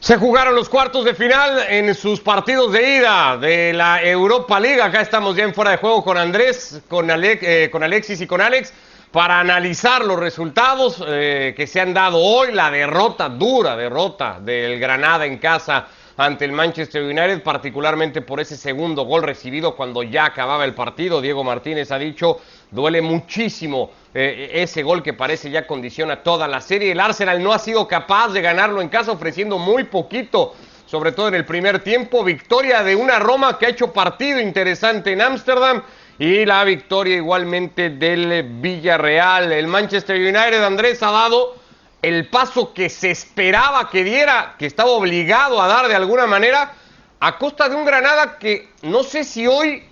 Se jugaron los cuartos de final en sus partidos de ida de la Europa League. Acá estamos ya en fuera de juego con Andrés, con, eh, con Alexis y con Alex para analizar los resultados eh, que se han dado hoy. La derrota, dura derrota del Granada en casa ante el Manchester United, particularmente por ese segundo gol recibido cuando ya acababa el partido. Diego Martínez ha dicho, duele muchísimo eh, ese gol que parece ya condiciona toda la serie. El Arsenal no ha sido capaz de ganarlo en casa ofreciendo muy poquito, sobre todo en el primer tiempo. Victoria de una Roma que ha hecho partido interesante en Ámsterdam y la victoria igualmente del Villarreal. El Manchester United, Andrés, ha dado el paso que se esperaba que diera, que estaba obligado a dar de alguna manera, a costa de un Granada que no sé si hoy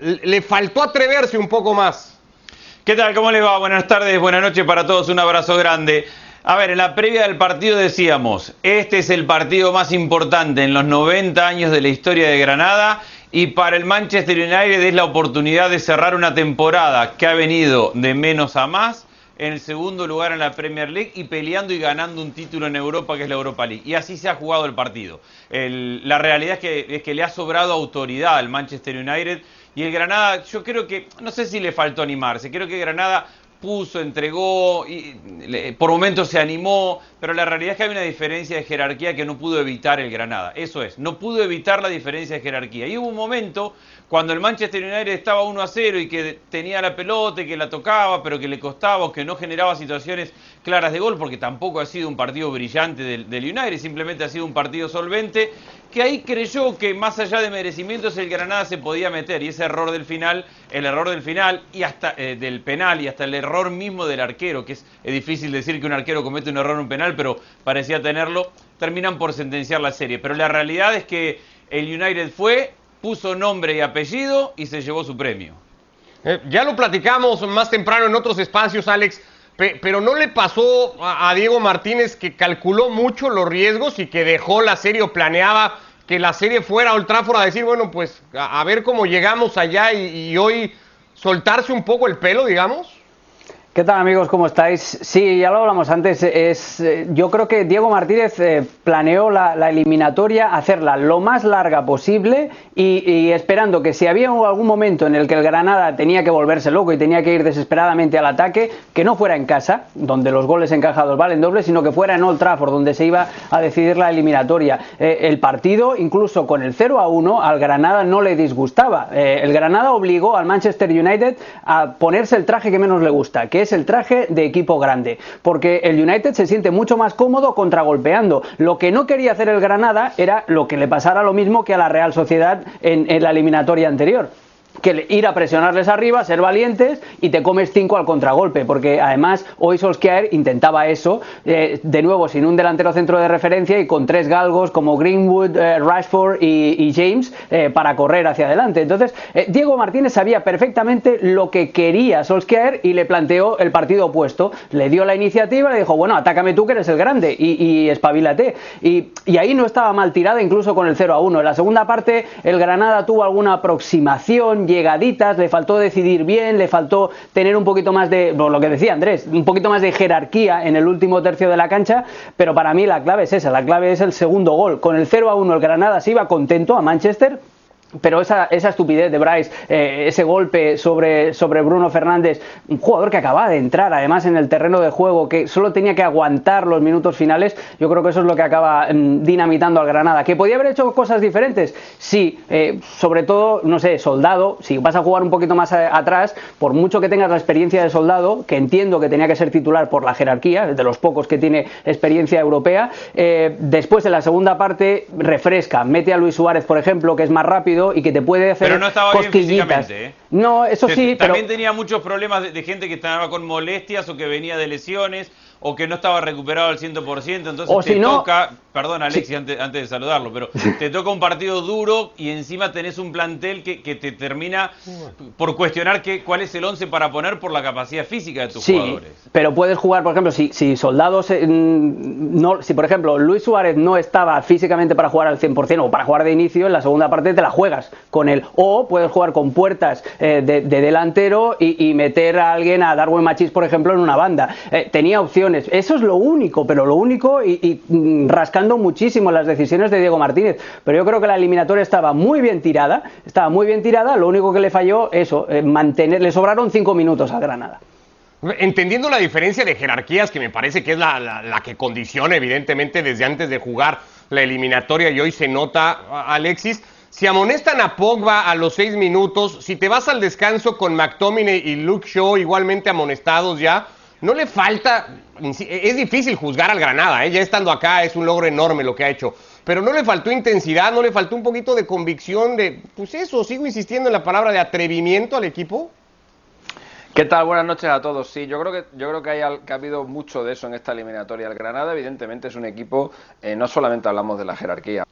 le faltó atreverse un poco más. ¿Qué tal? ¿Cómo les va? Buenas tardes, buenas noches para todos, un abrazo grande. A ver, en la previa del partido decíamos, este es el partido más importante en los 90 años de la historia de Granada y para el Manchester United es la oportunidad de cerrar una temporada que ha venido de menos a más en el segundo lugar en la Premier League y peleando y ganando un título en Europa que es la Europa League. Y así se ha jugado el partido. la realidad es que, es que le ha sobrado autoridad al Manchester United y el Granada, yo creo que, no sé si le faltó animarse, creo que Granada puso, entregó, y, por momentos se animó, pero la realidad es que hay una diferencia de jerarquía que no pudo evitar el Granada. Eso es, no pudo evitar la diferencia de jerarquía. Y hubo un momento cuando el Manchester United estaba 1 a 0 y que tenía la pelota y que la tocaba, pero que le costaba que no generaba situaciones claras de gol, porque tampoco ha sido un partido brillante del, del United, simplemente ha sido un partido solvente que ahí creyó que más allá de merecimientos el Granada se podía meter y ese error del final, el error del final y hasta eh, del penal y hasta el error mismo del arquero, que es, difícil decir que un arquero comete un error en un penal, pero parecía tenerlo, terminan por sentenciar la serie. Pero la realidad es que el United fue, puso nombre y apellido y se llevó su premio. Eh, ya lo platicamos más temprano en otros espacios, Alex. Pero no le pasó a Diego Martínez que calculó mucho los riesgos y que dejó la serie o planeaba que la serie fuera a Old a decir, bueno, pues a, ver cómo llegamos allá y hoy soltarse un poco el pelo, digamos? ¿Qué tal amigos? ¿Cómo estáis? Sí, ya lo hablamos antes. Es, eh, yo creo que Diego Martínez eh, planeó la, eliminatoria hacerla lo más larga posible y, esperando que si había algún momento en el que el Granada tenía que volverse loco y tenía que ir desesperadamente al ataque, que no fuera en casa, donde los goles encajados valen doble, sino que fuera en Old Trafford, donde se iba a decidir la eliminatoria. Eh, el partido, incluso con el 0 a 1, al Granada no le disgustaba. el Granada obligó al Manchester United a ponerse el traje que menos le gusta, que es el traje de equipo grande, porque el United se siente mucho más cómodo contragolpeando. Lo que no quería hacer el Granada era lo que le pasara lo mismo que a la Real Sociedad en, en la eliminatoria anterior que ir a presionarles arriba, ser valientes y te comes cinco al contragolpe, porque además hoy Solskjaer intentaba eso, eh, de nuevo sin un delantero centro de referencia y con tres galgos como Greenwood, eh, Rashford y, James eh, para correr hacia adelante. Entonces, Diego Martínez sabía perfectamente lo que quería Solskjaer y le planteó el partido opuesto. Le dio la iniciativa, le dijo, bueno, atácame tú que eres el grande y, y espabilate. Y, y ahí no estaba mal tirada incluso con el 0 a 1. En la segunda parte, el Granada tuvo alguna aproximación llegaditas, le faltó decidir bien, le faltó tener un poquito más de, lo que decía Andrés, un poquito más de jerarquía en el último tercio de la cancha, pero para mí la clave es esa, la clave es el segundo gol. Con el 0 a 1 el Granada se iba contento a Manchester, pero esa, esa, estupidez de Bryce, eh, ese golpe sobre, sobre Bruno Fernández, un jugador que acaba de entrar además en el terreno de juego, que solo tenía que aguantar los minutos finales, yo creo que eso es lo que acaba mm, dinamitando al Granada. ¿Que podía haber hecho cosas diferentes? Sí, eh, sobre todo, no sé, soldado, si vas a jugar un poquito más atrás, por mucho que tengas la experiencia de soldado, que entiendo que tenía que ser titular por la jerarquía, de los pocos que tiene experiencia europea, eh, después de la segunda parte refresca, mete a Luis Suárez, por ejemplo, que es más rápido, y que te puede hacer pero no estaba cosquillitas. Bien ¿eh? No, eso sí, También tenía muchos problemas de, gente que estaba con molestias o que venía de lesiones o que no estaba recuperado al 100%, entonces te toca, perdón Alexi antes, antes, de saludarlo, pero te toca un partido duro y encima tenés un plantel que, que te termina por cuestionar que, cuál es el 11 para poner por la capacidad física de tus sí, jugadores. pero puedes jugar, por ejemplo, si, si Soldados, no, si por ejemplo Luis Suárez no estaba físicamente para jugar al 100% o para jugar de inicio, en la segunda parte te la juegas con él, o puedes jugar con puertas eh, de, delantero y, meter a alguien, a Darwin Machis, por ejemplo, en una banda. Eh, tenía opciones. Eso es lo único, pero lo único y, mm, rascando muchísimo las decisiones de Diego Martínez. Pero yo creo que la eliminatoria estaba muy bien tirada, estaba muy bien tirada. Lo único que le falló, eso, mantener, le sobraron cinco minutos a Granada. Entendiendo la diferencia de jerarquías, que me parece que es la, que condiciona evidentemente desde antes de jugar la eliminatoria y hoy se nota, Alexis, si amonestan a Pogba a los seis minutos, si te vas al descanso con McTominay y Luke Shaw igualmente amonestados ya, no le falta, es difícil juzgar al Granada, ¿eh? ya estando acá es un logro enorme lo que ha hecho, pero no le faltó intensidad, no le faltó un poquito de convicción, de, pues eso, sigo insistiendo en la palabra de atrevimiento al equipo. ¿Qué tal? Buenas noches a todos. Sí, yo creo que yo creo que, ha habido mucho de eso en esta eliminatoria. El Granada, evidentemente, es un equipo. Eh, no solamente hablamos de la jerarquía.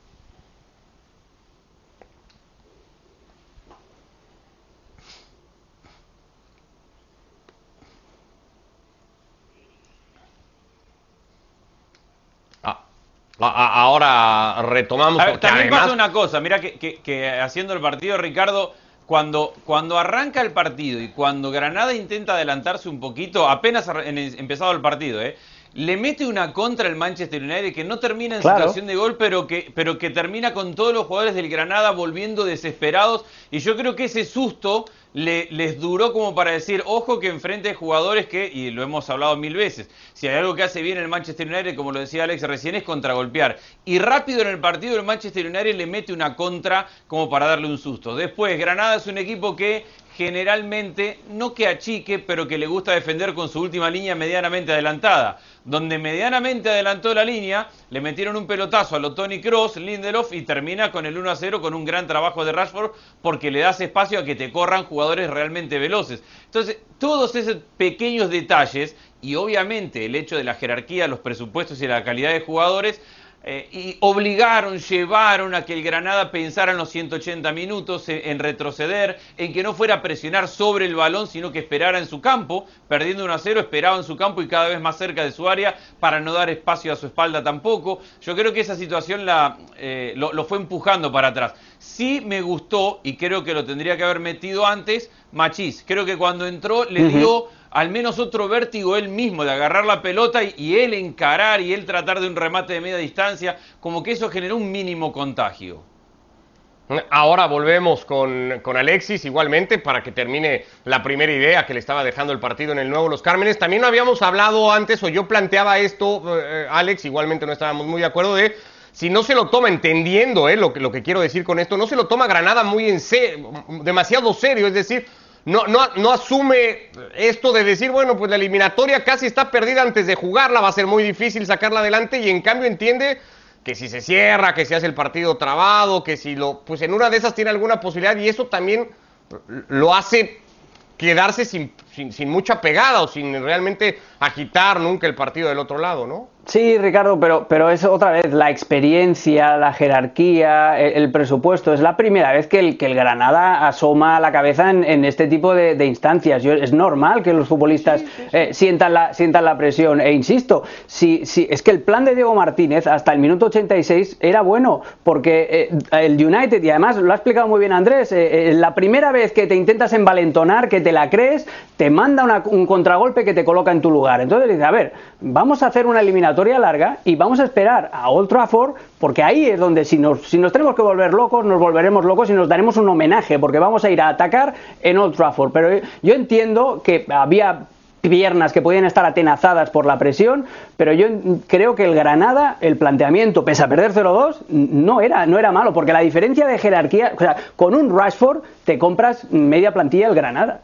Ahora retomamos. también pasa una cosa, mira que haciendo el partido, Ricardo, cuando, cuando arranca el partido y cuando Granada intenta adelantarse un poquito, apenas empezado el partido, ¿eh? le mete una contra el Manchester United que no termina en situación de gol, pero que, pero que termina con todos los jugadores del Granada volviendo desesperados. Y yo creo que ese susto le, les duró como para decir, ojo que enfrente a jugadores que, y lo hemos hablado mil veces, si hay algo que hace bien el Manchester United, como lo decía Alex recién, es contragolpear. Y rápido en el partido el Manchester United le mete una contra como para darle un susto. Después, Granada es un equipo que generalmente no que achique, pero que le gusta defender con su última línea medianamente adelantada. Donde medianamente adelantó la línea, le metieron un pelotazo a lo Tony Cross, Lindelof y termina con el 1 a 0 con un gran trabajo de Rashford porque le das espacio a que te corran jugadores realmente veloces. Entonces, todos esos pequeños detalles y obviamente el hecho de la jerarquía, los presupuestos y la calidad de jugadores eh, y obligaron, llevaron a que el Granada pensara en los 180 minutos, en, retroceder, en que no fuera a presionar sobre el balón, sino que esperara en su campo, perdiendo 1 a 0, esperaba en su campo y cada vez más cerca de su área para no dar espacio a su espalda tampoco. Yo creo que esa situación la, eh, lo, fue empujando para atrás. Sí me gustó, y creo que lo tendría que haber metido antes, Machís. Creo que cuando entró le dio al menos otro vértigo él mismo de agarrar la pelota y, él encarar y él tratar de un remate de media distancia, como que eso generó un mínimo contagio. Ahora volvemos con, Alexis igualmente para que termine la primera idea que le estaba dejando el partido en el nuevo Los Cármenes. También habíamos hablado antes o yo planteaba esto, eh, Alex, igualmente no estábamos muy de acuerdo de si no se lo toma entendiendo eh, lo, que, lo que quiero decir con esto, no se lo toma Granada muy en serio, demasiado serio, es decir, no, no, no asume esto de decir, bueno, pues la eliminatoria casi está perdida antes de jugarla, va a ser muy difícil sacarla adelante y en cambio entiende que si se cierra, que se hace el partido trabado, que si lo, pues en una de esas tiene alguna posibilidad y eso también lo hace quedarse sin, sin, sin mucha pegada o sin realmente agitar nunca el partido del otro lado, ¿no? Sí, Ricardo, pero, pero es otra vez la experiencia, la jerarquía, el, presupuesto. Es la primera vez que el, que el Granada asoma la cabeza en, este tipo de, instancias. es normal que los futbolistas eh, sientan, la, sientan la presión. E insisto, si, si, es que el plan de Diego Martínez hasta el minuto 86 era bueno, porque eh, el United, y además lo ha explicado muy bien Andrés, eh, la primera vez que te intentas envalentonar, que te la crees, te manda un contragolpe que te coloca en tu lugar. Entonces dice, a ver, vamos a hacer una eliminación larga y vamos a esperar a Old Trafford porque ahí es donde si nos, si nos tenemos que volver locos, nos volveremos locos y nos daremos un homenaje porque vamos a ir a atacar en Old Trafford. Pero yo entiendo que había piernas que podían estar atenazadas por la presión, pero yo creo que el Granada, el planteamiento, pese a perder 0-2, no era, no era malo, porque la diferencia de jerarquía, o sea, con un Rashford te compras media plantilla el Granada.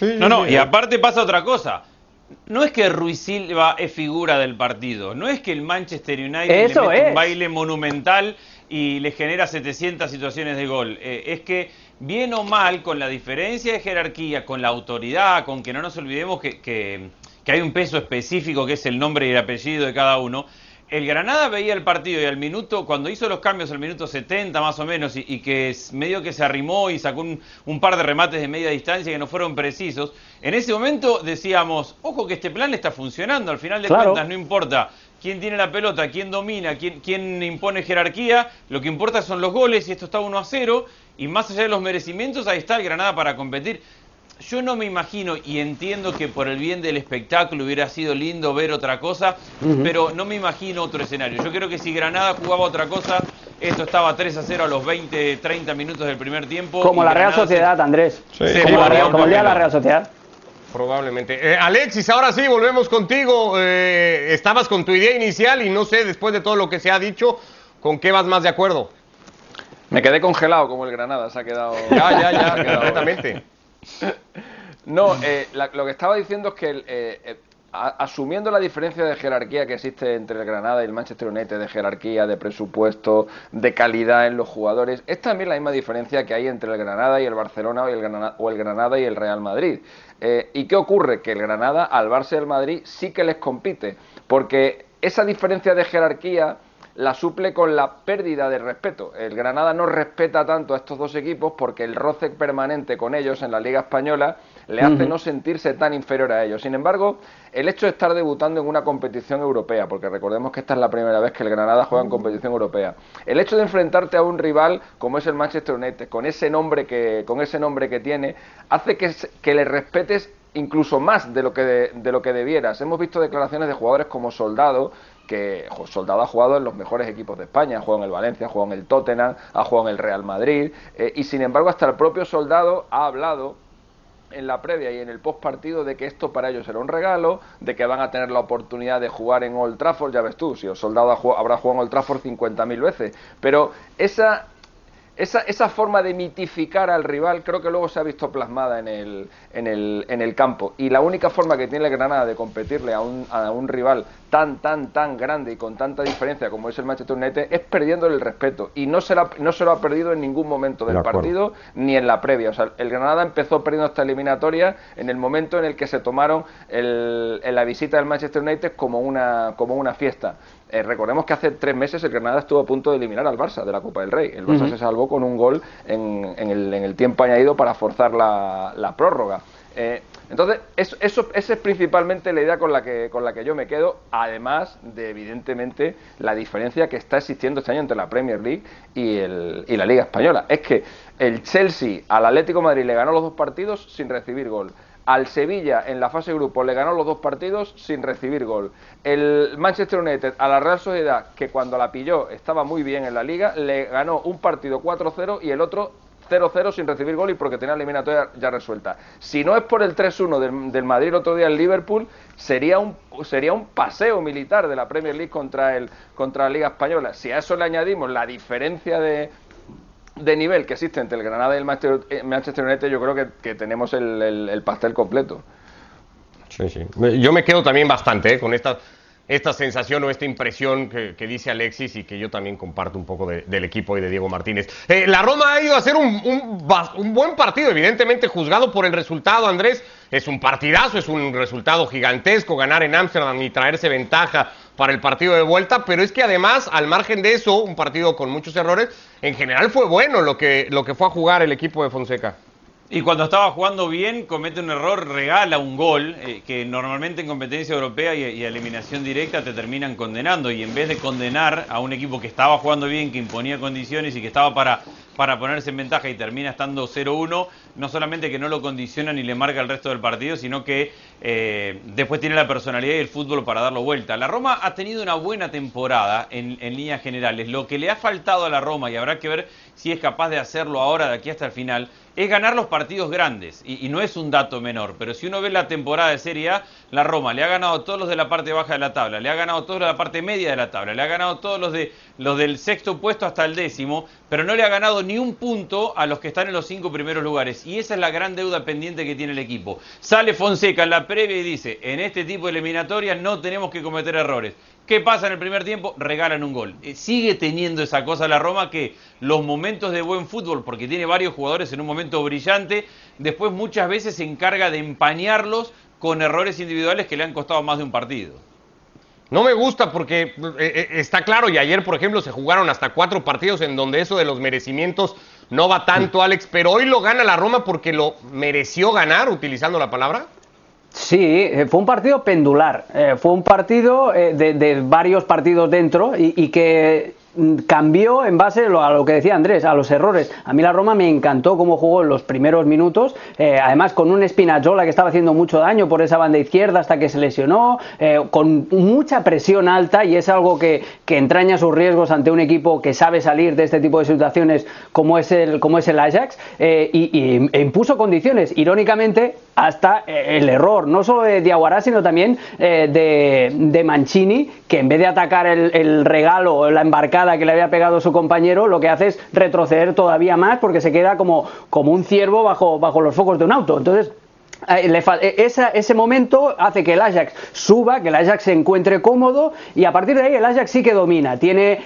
no, no, y aparte pasa otra cosa no es que Ruiz Silva es figura del partido, no es que el Manchester United le mete un baile monumental y le genera 700 situaciones de gol. Eh, es que, bien o mal, con la diferencia de jerarquía, con la autoridad, con que no nos olvidemos que, que hay un peso específico que es el nombre y el apellido de cada uno, el Granada veía el partido y al minuto, cuando hizo los cambios al minuto 70 más o menos, y, que medio que se arrimó y sacó un, par de remates de media distancia que no fueron precisos, en ese momento decíamos, ojo que este plan está funcionando, al final de cuentas no importa quién tiene la pelota, quién domina, quién, quién impone jerarquía, lo que importa son los goles y esto está 1 a 0 Y más allá de los merecimientos, ahí está el Granada para competir. Yo no me imagino y entiendo que por el bien del espectáculo hubiera sido lindo ver otra cosa, pero no me imagino otro escenario. Yo creo que si Granada jugaba otra cosa, esto estaba 3 a 0 a los 20, 30 minutos del primer tiempo. Como la Real Sociedad, Andrés. como, como el día de la Real Sociedad. Probablemente. Eh, Alexis, ahora sí, volvemos contigo. Eh, estabas con tu idea inicial y no sé, después de todo lo que se ha dicho, ¿con qué vas más de acuerdo? Me quedé congelado como el Granada, se ha quedado. Ya, ya, ya, completamente. No, eh, lo que estaba diciendo es que eh, eh, asumiendo la diferencia de jerarquía que existe entre el Granada y el Manchester United, de jerarquía, de presupuesto, de calidad en los jugadores, es también la misma diferencia que hay entre el Granada y el Barcelona o el Granada, el y el Real Madrid. ¿Y qué ocurre? Que el Granada al Barça y al Madrid sí que les compite, porque esa diferencia de jerarquía la suple con la pérdida de respeto. El Granada no respeta tanto a estos dos equipos porque el roce permanente con ellos en la Liga Española le hace no sentirse tan inferior a ellos. Sin embargo, el hecho de estar debutando en una competición europea, porque recordemos que esta es la primera vez que el Granada juega en competición europea, el hecho de enfrentarte a un rival como es el Manchester United, con ese nombre que, con ese nombre que tiene, hace que, que le respetes incluso más de lo que de, lo que debieras. Hemos visto declaraciones de jugadores como Soldado que Soldado ha jugado en los mejores equipos de España, ha jugado en el Valencia, ha jugado en el Tottenham, ha jugado en el Real Madrid, eh, y sin embargo hasta el propio Soldado ha hablado en la previa y en el post partido de que esto para ellos era un regalo, de que van a tener la oportunidad de jugar en Old Trafford, ya ves tú, si el soldado habrá jugado en Old Trafford 50.000 veces, pero esa esa, esa, forma de mitificar al rival creo que luego se ha visto plasmada en el, en el, en el campo. Y la única forma que tiene el Granada de competirle a un, a un rival tan, tan, tan grande y con tanta diferencia como es el Manchester United es perdiéndole el respeto. Y no se, no se lo ha perdido en ningún momento del partido ni en la previa. O sea, el Granada empezó perdiendo esta eliminatoria en el momento en el que se tomaron el, en la visita del Manchester United como una, como una fiesta. Eh, recordemos que hace tres meses el Granada estuvo a punto de eliminar al Barça de la Copa del Rey. El Barça se salvó con un gol en, en, el, en, el, tiempo añadido para forzar la, la prórroga. Eh, entonces, eso, eso, esa es principalmente la idea con la, que, con la que yo me quedo, además de, evidentemente, la diferencia que está existiendo este año entre la Premier League y, el, y la Liga Española. Es que el Chelsea al Atlético de Madrid le ganó los dos partidos sin recibir gol. Al Sevilla en la fase grupo le ganó los dos partidos sin recibir gol. El Manchester United a la Real Sociedad, que cuando la pilló estaba muy bien en la liga, le ganó un partido 4-0 y el otro 0-0 sin recibir gol y porque tenía la eliminatoria ya resuelta. Si no es por el 3-1 del, del, Madrid otro día en Liverpool, sería un, sería un paseo militar de la Premier League contra, el, contra la Liga Española. Si a eso le añadimos la diferencia de, de nivel que existe entre el Granada y el Manchester eh, United, yo creo que, que tenemos el, el, el, pastel completo. Yo me quedo también bastante ¿eh? con esta, esta sensación o esta impresión que, dice Alexis y que yo también comparto un poco de, del equipo y de Diego Martínez. Eh, la Roma ha ido a hacer un, un, un, buen partido, evidentemente juzgado por el resultado, Andrés. Es un partidazo, es un resultado gigantesco ganar en Ámsterdam y traerse ventaja para el partido de vuelta, pero es que además, al margen de eso, un partido con muchos errores, en general fue bueno lo que, lo que fue a jugar el equipo de Fonseca. Y cuando estaba jugando bien, comete un error, regala un gol, eh, que normalmente en competencia europea y, eliminación directa te terminan condenando. Y en vez de condenar a un equipo que estaba jugando bien, que imponía condiciones y que estaba para, para ponerse en ventaja y termina estando 0-1, no solamente que no lo condiciona ni le marca el resto del partido, sino que eh, después tiene la personalidad y el fútbol para darlo vuelta. La Roma ha tenido una buena temporada en líneas generales. Lo que le ha faltado a la Roma, y habrá que ver si es capaz de hacerlo ahora de aquí hasta el final, es ganar los partidos grandes. Y, no es un dato menor, pero si uno ve la temporada de Serie A, la Roma le ha ganado todos los de la parte baja de la tabla, le ha ganado todos los de la parte media de la tabla, le ha ganado todos los, de, los del sexto puesto hasta el décimo, pero no le ha ganado ni un punto a los que están en los cinco primeros lugares. Y esa es la gran deuda pendiente que tiene el equipo. Sale Fonseca en la previa y dice, en este tipo de eliminatorias no tenemos que cometer errores. ¿Qué pasa en el primer tiempo? Regalan un gol. Eh, sigue teniendo esa cosa la Roma que los momentos de buen fútbol, porque tiene varios jugadores en un momento brillante, después muchas veces se encarga de empañarlos con errores individuales que le han costado más de un partido. No me gusta porque eh, está claro, y ayer, por ejemplo, se jugaron hasta cuatro partidos en donde eso de los merecimientos no va tanto, Alex, pero hoy lo gana la Roma porque lo mereció ganar, utilizando la palabra. Sí, eh, fue un partido pendular, eh, fue un partido eh, de, de, varios partidos dentro y, que mm, cambió en base a lo que decía Andrés, a los errores. A mí la Roma me encantó cómo jugó en los primeros minutos, además con un Spinazzola que estaba haciendo mucho daño por esa banda izquierda hasta que se lesionó, con mucha presión alta y es algo que, entraña sus riesgos ante un equipo que sabe salir de este tipo de situaciones como es el, como es el Ajax y, e impuso condiciones. Irónicamente, hasta eh, el error, no solo de Diaguará, sino también eh, de, Mancini, que en vez de atacar el, regalo o la embarcada que le había pegado su compañero, lo que hace es retroceder todavía más porque se queda como, como un ciervo bajo, bajo los focos de un auto. Entonces, eh, e, ese momento hace que el Ajax suba, que el Ajax se encuentre cómodo y a partir de ahí el Ajax sí que domina. Tiene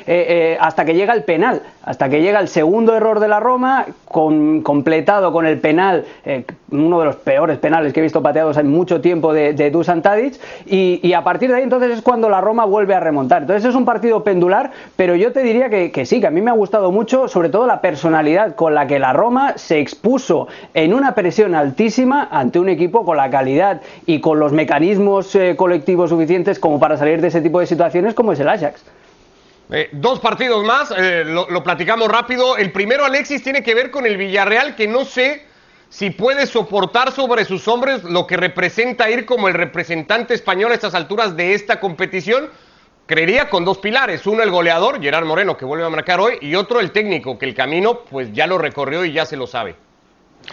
hasta que llega el penal, hasta que llega el segundo error de la Roma, con, completado con el penal, eh, uno de los peores penales que he visto pateados en mucho tiempo de, de Dusan Tadic, y, a partir de ahí entonces es cuando la Roma vuelve a remontar. Entonces es un partido pendular, pero yo te diría que, que, sí, que a mí me ha gustado mucho, sobre todo la personalidad con la que la Roma se expuso en una presión altísima ante un equipo con la calidad y con los mecanismos eh, colectivos suficientes como para salir de ese tipo de situaciones como es el Ajax. Eh, dos partidos más, eh, lo, platicamos rápido. El primero, Alexis, tiene que ver con el Villarreal, que no sé si puede soportar sobre sus hombres lo que representa ir como el representante español a estas alturas de esta competición. Creería con dos pilares, uno el goleador, Gerard Moreno, que vuelve a marcar hoy, y otro el técnico, que el camino pues ya lo recorrió y ya se lo sabe.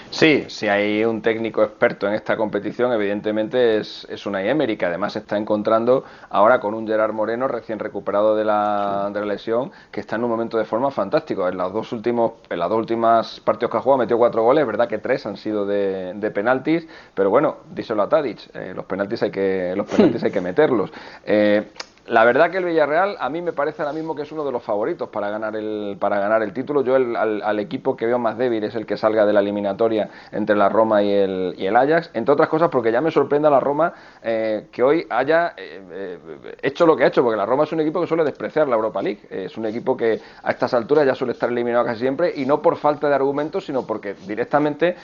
Sí, si hay un técnico experto en esta competición, evidentemente es, es una Emery, que además se está encontrando ahora con un Gerard Moreno recién recuperado de la, de la lesión, que está en un momento de forma fantástico. En los dos últimos, en las dos últimas partidos que ha jugado metió cuatro goles, verdad que tres han sido de, de penaltis, pero bueno, díselo a Tadic, eh, los penaltis hay que, los penaltis hay que meterlos. Eh, la verdad que el Villarreal a mí me parece ahora mismo que es uno de los favoritos para ganar el, para ganar el título. Yo al, equipo que veo más débil es el que salga de la eliminatoria entre la Roma y el, y el Ajax. Entre otras cosas porque ya me sorprende a la Roma eh, que hoy haya eh, eh, hecho lo que ha hecho, porque la Roma es un equipo que suele despreciar la Europa League. es un equipo que a estas alturas ya suele estar eliminado casi siempre y no por falta de argumentos, sino porque directamente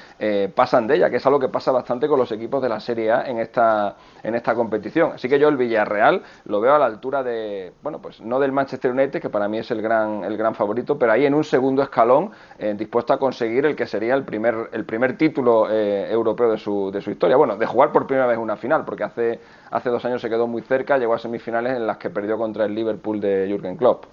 pasan de ella, que es algo que pasa bastante con los equipos de la Serie A en esta, en esta competición. Así que yo el Villarreal lo veo a la altura de, bueno, pues no del Manchester United, que para mí es el gran, el gran favorito, pero ahí en un segundo escalón, eh, dispuesto a conseguir el que sería el primer, el primer título eh, europeo de su, de su historia. Bueno, de jugar por primera vez una final, porque hace, hace dos años se quedó muy cerca, llegó a semifinales en las que perdió contra el Liverpool de Jürgen Klopp.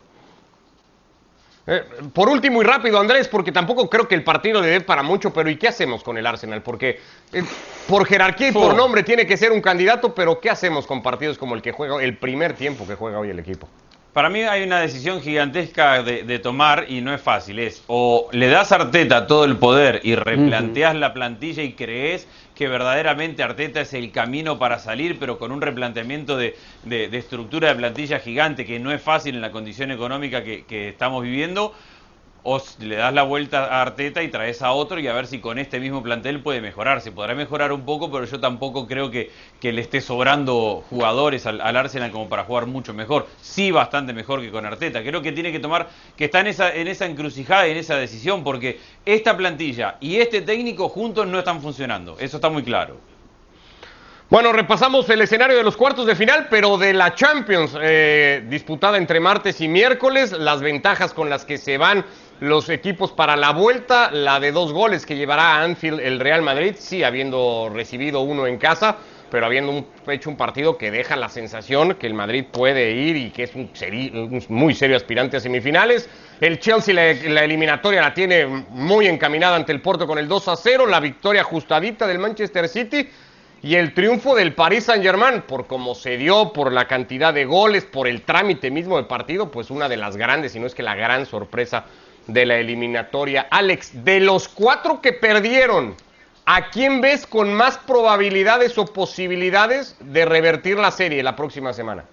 Eh, por último y rápido, Andrés, porque tampoco creo que el partido le dé para mucho, pero ¿y qué hacemos con el Arsenal? Porque eh, por jerarquía y por nombre tiene que ser un candidato, pero ¿qué hacemos con partidos como el que juega, el primer tiempo que juega hoy el equipo? Para mí hay una decisión gigantesca de, tomar y no es fácil. Es o le das a Arteta todo el poder y replanteas la plantilla y crees que verdaderamente Arteta es el camino para salir, pero con un replanteamiento de, estructura de plantilla gigante que no es fácil en la condición económica que estamos viviendo o le das la vuelta a Arteta y traes a otro y a ver si con este mismo plantel puede mejorar. Se podrá mejorar un poco, pero yo tampoco creo que, que le esté sobrando jugadores al, Arsenal como para jugar mucho mejor. Sí, bastante mejor que con Arteta. Creo que tiene que tomar, que está en esa, en esa encrucijada en esa decisión, porque esta plantilla y este técnico juntos no están funcionando. Eso está muy claro. Bueno, repasamos el escenario de los cuartos de final, pero de la Champions, eh, disputada entre martes y miércoles, las ventajas con las que se van los equipos para la vuelta, la de dos goles que llevará a Anfield el Real Madrid, sí, habiendo recibido uno en casa, pero habiendo hecho un partido que deja la sensación que el Madrid puede ir y que es un, muy serio aspirante a semifinales. El Chelsea la, eliminatoria la tiene muy encaminada ante el Porto con el 2 a 0, la victoria ajustadita del Manchester City y el triunfo del Paris Saint-Germain, por cómo se dio, por la cantidad de goles, por el trámite mismo del partido, pues una de las grandes, si no es que la gran sorpresa de la eliminatoria. Alex, de los cuatro que perdieron, ¿a quién ves con más probabilidades o posibilidades de revertir la serie la próxima semana?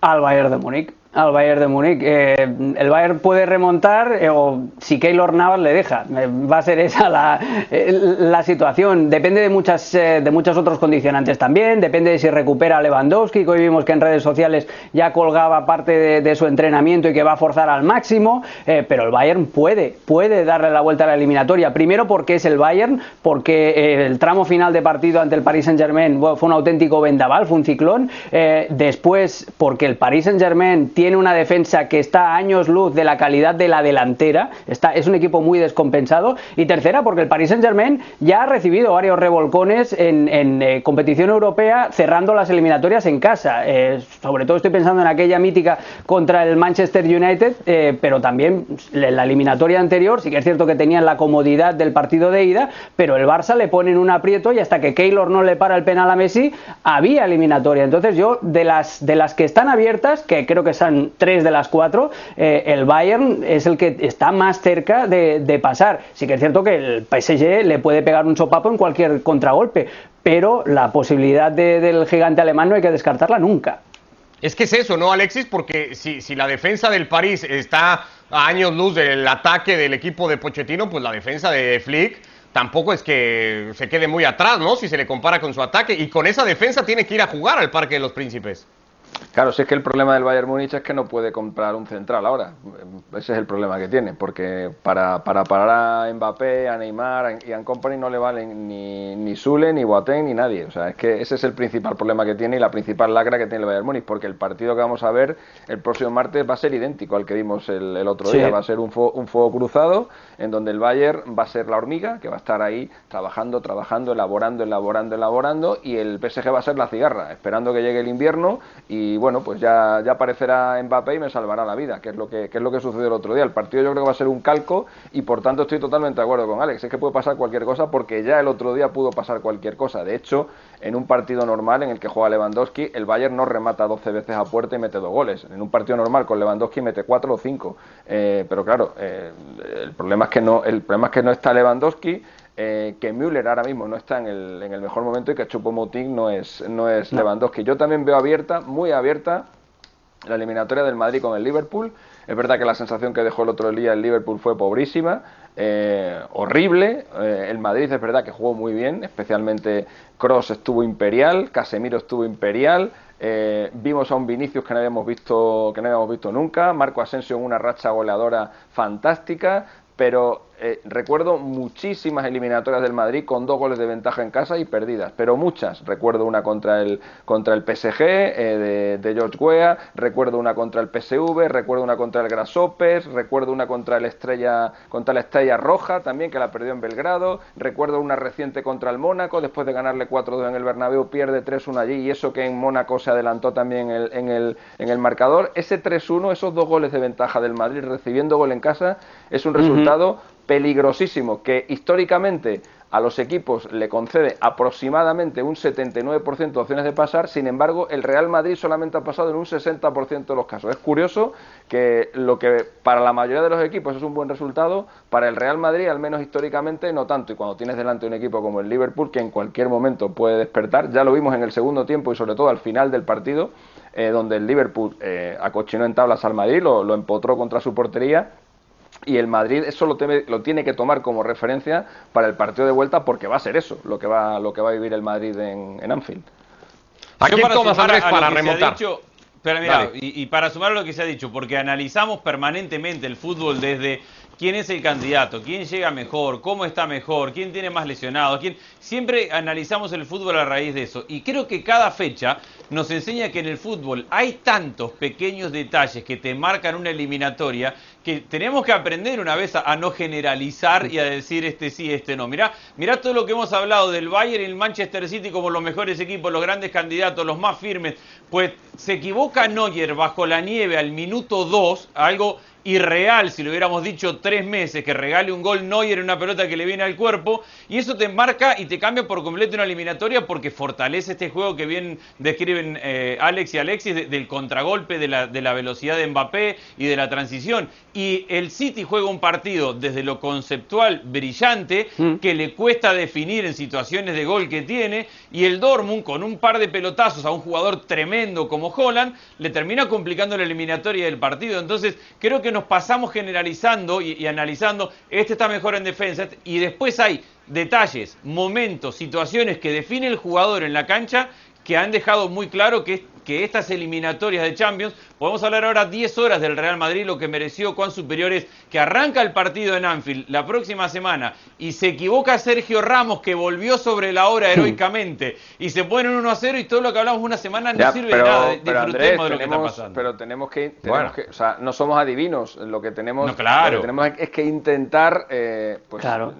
Al Bayern de Múnich al Bayern de Múnich. Eh, el Bayern puede remontar eh, o si Keylor Navas le deja. Eh, va a ser esa la, la situación. Depende de muchas, de muchos otros condicionantes también. Depende de si recupera Lewandowski, que hoy vimos que en redes sociales ya colgaba parte de, su entrenamiento y que va a forzar al máximo. pero el Bayern puede, puede darle la vuelta a la eliminatoria. Primero porque es el Bayern, porque el tramo final de partido ante el Paris Saint-Germain fue un auténtico vendaval, fue un ciclón. después porque el Paris Saint-Germain tiene una defensa que está a años luz de la calidad de la delantera, está, es un equipo muy descompensado. Y tercera, porque el Paris Saint-Germain ya ha recibido varios revolcones en, eh, competición europea cerrando las eliminatorias en casa. Eh, sobre todo estoy pensando en aquella mítica contra el Manchester United, eh, pero también en la eliminatoria anterior, sí que es cierto que tenían la comodidad del partido de ida, pero el Barça le pone en un aprieto y hasta que Keylor no le para el penal a Messi, había eliminatoria. Entonces yo, de las, de las que están abiertas, que creo que tres de las cuatro, el Bayern es el que está más cerca de, de pasar. Sí que es cierto que el PSG le puede pegar un sopapo en cualquier contragolpe, pero la posibilidad del gigante alemán no hay que descartarla nunca. Es que es eso, ¿no, Alexis? Porque si, si la defensa del París está a años luz del ataque del equipo de Pochettino, pues la defensa de Flick tampoco es que se quede muy atrás, ¿no? Si se le compara con su ataque. Y con esa defensa tiene que ir a jugar al Parque de los Príncipes. Claro, si es que el problema del Bayern Múnich es que no puede comprar un central ahora. Ese es el problema que tiene, porque para, para parar a Mbappé, a Neymar y a Company no le valen ni, ni Zule, ni Boateng, ni nadie. O sea, es que ese es el principal problema que tiene y la principal lacra que tiene el Bayern Múnich, porque el partido que vamos a ver el próximo martes va a ser idéntico al que vimos el, el otro día. Va a ser un, un fuego cruzado en donde el Bayern va a ser la hormiga, que va a estar ahí trabajando, trabajando, elaborando, elaborando, elaborando, y el PSG va a ser la cigarra, esperando que llegue el invierno y bueno, pues ya, ya aparecerá Mbappé y me salvará la vida, que es lo que, es lo que sucedió el otro día. El partido yo creo que va a ser un calco y por tanto estoy totalmente de acuerdo con Alex. Es que puede pasar cualquier cosa porque ya el otro día pudo pasar cualquier cosa. De hecho, en un partido normal en el que juega Lewandowski, el Bayern no remata 12 veces a puerta y mete dos goles. En un partido normal con Lewandowski mete 4 o 5. Eh, pero claro, eh, el problema es que no, el problema es que no está Lewandowski. Eh, que Müller ahora mismo no está en el, en el mejor momento y que Choupo-Moting no es, no es Lewandowski. Yo también veo abierta, muy abierta, la eliminatoria del Madrid con el Liverpool. Es verdad que la sensación que dejó el otro día el Liverpool fue pobrísima, eh, horrible. Eh, el Madrid es verdad que jugó muy bien, especialmente Cross estuvo imperial, Casemiro estuvo imperial. vimos a un Vinicius que no habíamos visto que no habíamos visto nunca, Marco Asensio en una racha goleadora fantástica, pero eh, recuerdo muchísimas eliminatorias del Madrid con dos goles de ventaja en casa y perdidas, pero muchas. Recuerdo una contra el, contra el PSG eh, de, George Weah, recuerdo una contra el PSV, recuerdo una contra el Grasshoppers, recuerdo una contra el Estrella, contra la Estrella Roja también que la perdió en Belgrado, recuerdo una reciente contra el Mónaco, después de ganarle 4-2 en el Bernabéu pierde 3-1 allí y eso que en Mónaco se adelantó también en el, en el, en el marcador. Ese 3-1, esos dos goles de ventaja del Madrid recibiendo gol en casa es un resultado peligrosísimo que históricamente a los equipos le concede aproximadamente un 79% de opciones de pasar, sin embargo el Real Madrid solamente ha pasado en un 60% de los casos. Es curioso que lo que para la mayoría de los equipos es un buen resultado, para el Real Madrid al menos históricamente no tanto, y cuando tienes delante un equipo como el Liverpool que en cualquier momento puede despertar, ya lo vimos en el segundo tiempo y sobre todo al final del partido, eh, donde el Liverpool eh, acochinó en tablas al Madrid, lo, lo empotró contra su portería y el Madrid eso lo, lo, tiene que tomar como referencia para el partido de vuelta porque va a ser eso lo que va, lo que va a vivir el Madrid en, en Anfield. ¿A quién tomas Andrés para remontar? pero mira, y, y, para sumar a lo que se ha dicho, porque analizamos permanentemente el fútbol desde quién es el candidato, quién llega mejor, cómo está mejor, quién tiene más lesionados. Siempre analizamos el fútbol a raíz de eso. Y creo que cada fecha nos enseña que en el fútbol hay tantos pequeños detalles que te marcan una eliminatoria que tenemos que aprender una vez a, no generalizar y a decir este sí, este no. Mirá, mirá todo lo que hemos hablado del Bayern y el Manchester City como los mejores equipos, los grandes candidatos, los más firmes. Pues se equivoca Neuer bajo la nieve al minuto 2, algo irreal si lo hubiéramos dicho tres meses, que regale un gol Neuer en una pelota que le viene al cuerpo, y eso te marca y te cambia por completo una eliminatoria porque fortalece este juego que bien describen eh, Alex y Alexis del contragolpe, de la, de la velocidad de Mbappé y de la transición. Y el City juega un partido desde lo conceptual brillante, mm. que le cuesta definir en situaciones de gol que tiene, y el Dortmund con un par de pelotazos a un jugador tremendo como Holland, le termina complicando la eliminatoria del partido. Entonces, creo que nos pasamos generalizando y, analizando, este está mejor en defensa, y después hay detalles, momentos, situaciones que define el jugador en la cancha que han dejado muy claro que que estas eliminatorias de Champions, podemos hablar ahora 10 horas del Real Madrid, lo que mereció, cuán superiores, que arranca el partido en Anfield la próxima semana y se equivoca Sergio Ramos, que volvió sobre la hora heroicamente, y se ponen 1 a 0 y todo lo que hablamos una semana no sirve de nada. Disfrutemos de lo que está pasando. Pero tenemos que, o sea, no somos adivinos, lo que tenemos, claro. tenemos es que intentar, eh, pues, eh,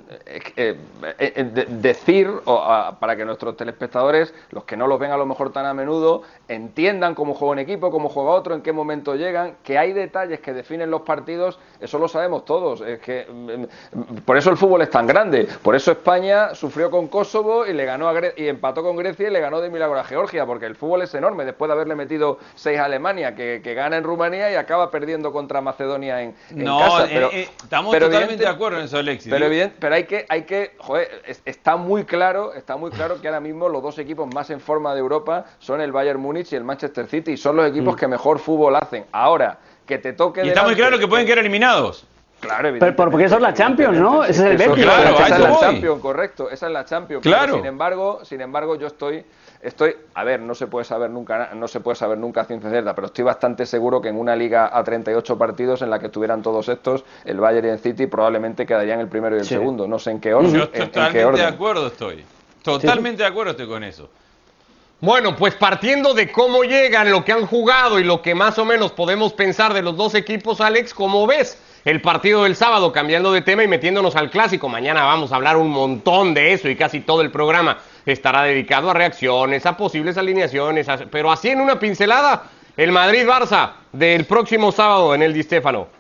eh, eh, decir o, para que nuestros telespectadores, los que no los ven a lo mejor tan a menudo, entiendan cómo juega un equipo, cómo juega otro, en qué momento llegan, que hay detalles que definen los partidos, eso lo sabemos todos. Es que mm, por eso el fútbol es tan grande, por eso España sufrió con Kosovo y le ganó a y empató con Grecia y le ganó de milagro a Georgia, porque el fútbol es enorme. Después de haberle metido seis a Alemania, que, gana en Rumanía y acaba perdiendo contra Macedonia en, casa. Pero, estamos totalmente de acuerdo en eso, Alexis. Pero, pero hay que, hay que, joder, está muy claro, está muy claro que ahora mismo los dos equipos más en forma de Europa son el Bayern Múnich y el Manchester City, y son los equipos mm. que mejor fútbol hacen. Ahora, que te toque. Y está muy claro que pueden quedar eliminados. Claro, Pero porque eso es la Champions, ¿no? Ese es el Betis. Claro, esa es la Champions, correcto. Esa es la Champions. Claro. sin embargo, sin embargo, yo estoy Estoy, a ver, no se puede saber nunca, no se puede saber nunca ciencia cierta, pero estoy bastante seguro que en una liga a 38 partidos en la que estuvieran todos estos, el Bayern y el City probablemente quedarían el primero y el segundo. No sé en qué orden. Yo totalmente de acuerdo estoy. Totalmente de acuerdo estoy con eso. Bueno, pues partiendo de cómo llegan, lo que han jugado y lo que más o menos podemos pensar de los dos equipos, Alex, ¿cómo ves el partido del sábado? Cambiando de tema y metiéndonos al clásico. Mañana vamos a hablar un montón de eso y casi todo el programa estará dedicado a reacciones, a posibles alineaciones, pero así en una pincelada, el Madrid-Barça del próximo sábado en el Di Stéfano.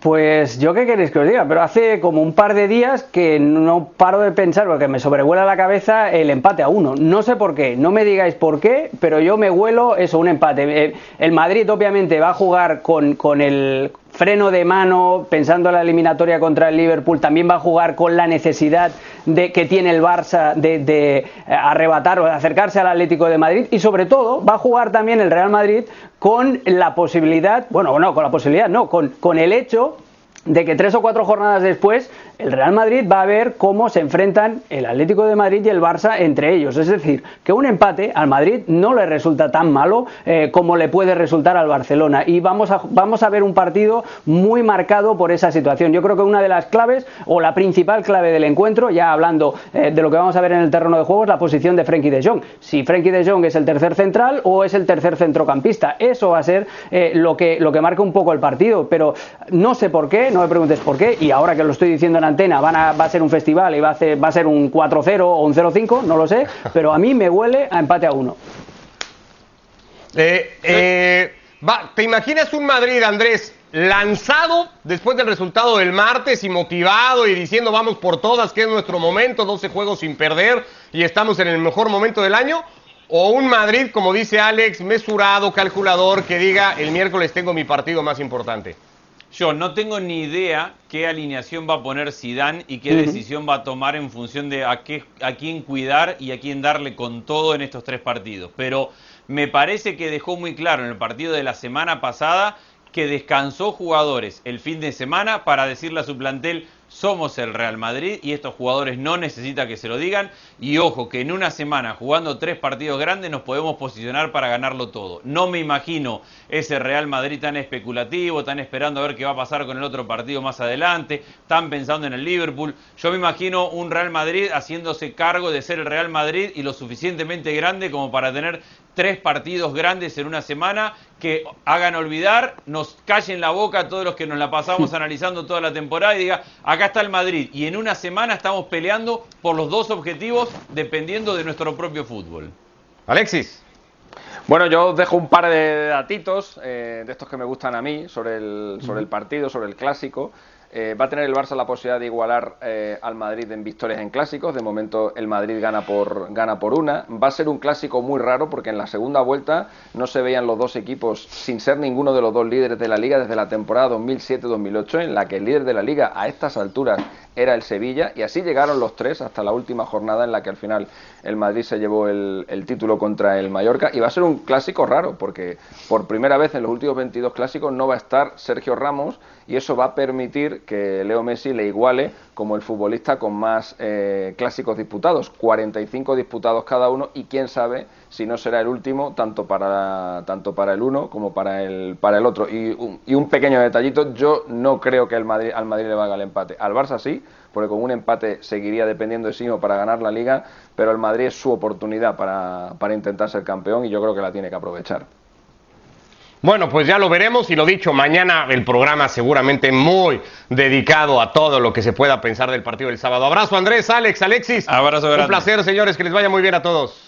Pues yo qué queréis que os diga, pero hace como un par de días que no paro de pensar, porque me sobrevuela la cabeza el empate a uno. No sé por qué, no me digáis por qué, pero yo me huelo eso, un empate. Eh, el Madrid obviamente va a jugar con, con el freno de mano, pensando en la eliminatoria contra el Liverpool, también va a jugar con la necesidad de, que tiene el Barça de, eh, arrebatar o de acercarse al Atlético de Madrid y sobre todo va a jugar también el Real Madrid con la posibilidad, bueno, no, con la posibilidad, no, con, con el hecho de que tres o cuatro jornadas después el Real Madrid va a ver cómo se enfrentan el Atlético de Madrid y el Barça entre ellos. Es decir, que un empate al Madrid no le resulta tan malo eh, como le puede resultar al Barcelona. Y vamos a, vamos a ver un partido muy marcado por esa situación. Yo creo que una de las claves, o la principal clave del encuentro, ya hablando eh, de lo que vamos a ver en el terreno de juego, es la posición de Frenkie de Jong. Si Frenkie de Jong es el tercer central o es el tercer centrocampista. Eso va a ser eh, lo, que, lo que marca un poco el partido. Pero no sé por qué, no me preguntes por qué, y ahora que lo estoy diciendo en antena van a, va a ser un festival y va a, ser, va a ser un 4-0 o un 0-5, no lo sé, pero a mí me huele a empate a uno. Eh, eh, ¿Te imaginas un Madrid, Andrés, lanzado después del resultado del martes y motivado y diciendo vamos por todas, que es nuestro momento, 12 juegos sin perder y estamos en el mejor momento del año? ¿O un Madrid, como dice Alex, mesurado, calculador, que diga el miércoles tengo mi partido más importante? Yo no tengo ni idea qué alineación va a poner Zidane y qué decisión va a tomar en función de a, qué, a quién cuidar y a quién darle con todo en estos tres partidos. Pero me parece que dejó muy claro en el partido de la semana pasada que descansó jugadores el fin de semana para decirle a su plantel somos el Real Madrid y estos jugadores no necesitan que se lo digan. Y ojo, que en una semana jugando tres partidos grandes nos podemos posicionar para ganarlo todo. No me imagino ese Real Madrid tan especulativo, tan esperando a ver qué va a pasar con el otro partido más adelante, tan pensando en el Liverpool. Yo me imagino un Real Madrid haciéndose cargo de ser el Real Madrid y lo suficientemente grande como para tener tres partidos grandes en una semana que hagan olvidar, nos callen la boca a todos los que nos la pasamos analizando toda la temporada y diga, acá está el Madrid y en una semana estamos peleando por los dos objetivos dependiendo de nuestro propio fútbol. Alexis. Bueno, yo os dejo un par de datitos eh, de estos que me gustan a mí sobre el, sobre el partido, sobre el clásico. Eh, va a tener el Barça la posibilidad de igualar eh, al Madrid en victorias en clásicos. De momento el Madrid gana por, gana por una. Va a ser un clásico muy raro porque en la segunda vuelta no se veían los dos equipos sin ser ninguno de los dos líderes de la liga desde la temporada 2007-2008 en la que el líder de la liga a estas alturas era el Sevilla y así llegaron los tres hasta la última jornada en la que al final el Madrid se llevó el, el título contra el Mallorca. Y va a ser un clásico raro porque por primera vez en los últimos 22 clásicos no va a estar Sergio Ramos y eso va a permitir que Leo Messi le iguale como el futbolista con más eh, clásicos disputados, 45 disputados cada uno y quién sabe si no será el último, tanto para, tanto para el uno como para el, para el otro. Y un, y un pequeño detallito, yo no creo que el Madrid, al Madrid le valga el empate. Al Barça sí, porque con un empate seguiría dependiendo de sí mismo para ganar la liga, pero el Madrid es su oportunidad para, para intentar ser campeón y yo creo que la tiene que aprovechar. Bueno, pues ya lo veremos y lo dicho, mañana el programa seguramente muy dedicado a todo lo que se pueda pensar del partido del sábado. Abrazo Andrés, Alex, Alexis. Abrazo grande. Un placer, señores, que les vaya muy bien a todos.